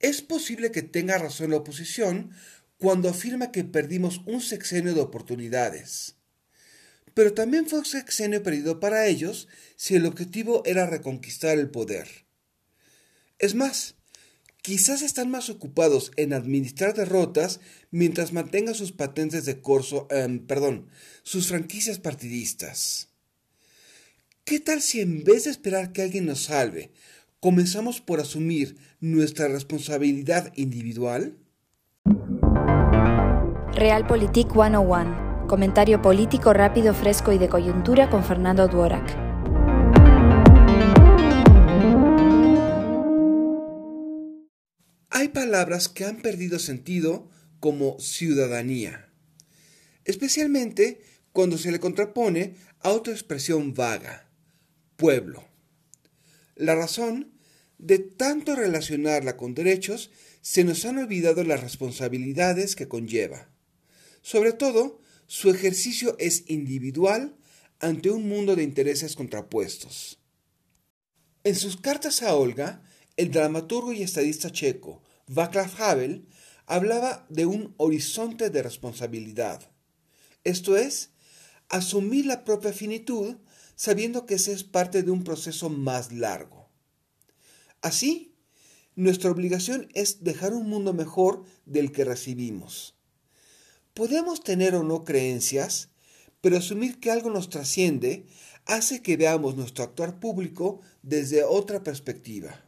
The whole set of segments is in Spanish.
Es posible que tenga razón la oposición cuando afirma que perdimos un sexenio de oportunidades. Pero también fue un sexenio perdido para ellos si el objetivo era reconquistar el poder. Es más, quizás están más ocupados en administrar derrotas mientras mantengan sus patentes de corso, em, perdón, sus franquicias partidistas. ¿Qué tal si en vez de esperar que alguien nos salve, comenzamos por asumir nuestra responsabilidad individual? Realpolitik 101. Comentario político rápido, fresco y de coyuntura con Fernando Duorak. Hay palabras que han perdido sentido como ciudadanía, especialmente cuando se le contrapone a otra expresión vaga, pueblo. La razón de tanto relacionarla con derechos se nos han olvidado las responsabilidades que conlleva. Sobre todo, su ejercicio es individual ante un mundo de intereses contrapuestos. En sus cartas a Olga, el dramaturgo y estadista checo Václav Havel hablaba de un horizonte de responsabilidad. Esto es, asumir la propia finitud sabiendo que ese es parte de un proceso más largo. Así, nuestra obligación es dejar un mundo mejor del que recibimos. Podemos tener o no creencias, pero asumir que algo nos trasciende hace que veamos nuestro actuar público desde otra perspectiva.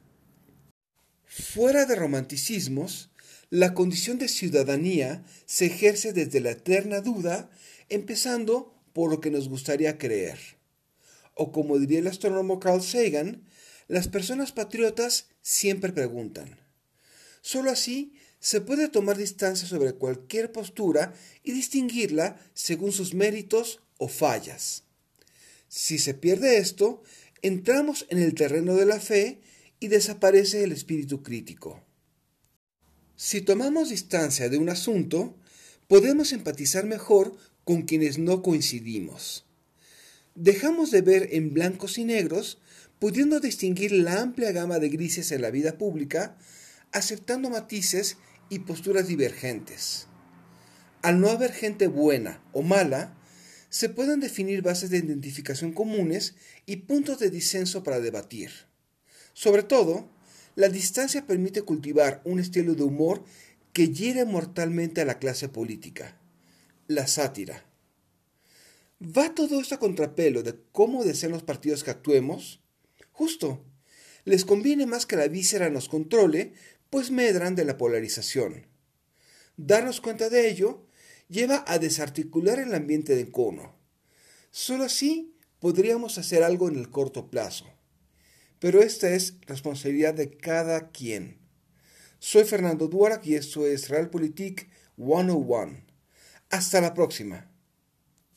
Fuera de romanticismos, la condición de ciudadanía se ejerce desde la eterna duda, empezando por lo que nos gustaría creer. O como diría el astrónomo Carl Sagan, las personas patriotas siempre preguntan. Solo así se puede tomar distancia sobre cualquier postura y distinguirla según sus méritos o fallas. Si se pierde esto, entramos en el terreno de la fe y desaparece el espíritu crítico. Si tomamos distancia de un asunto, podemos empatizar mejor con quienes no coincidimos. Dejamos de ver en blancos y negros, pudiendo distinguir la amplia gama de grises en la vida pública, aceptando matices y posturas divergentes. Al no haber gente buena o mala, se pueden definir bases de identificación comunes y puntos de disenso para debatir. Sobre todo, la distancia permite cultivar un estilo de humor que hiere mortalmente a la clase política, la sátira. ¿Va todo esto a contrapelo de cómo desean los partidos que actuemos? Justo. Les conviene más que la víscera nos controle pues medran de la polarización. Darnos cuenta de ello lleva a desarticular el ambiente de cono. Solo así podríamos hacer algo en el corto plazo. Pero esta es responsabilidad de cada quien. Soy Fernando Duarak y esto es Realpolitik 101. Hasta la próxima.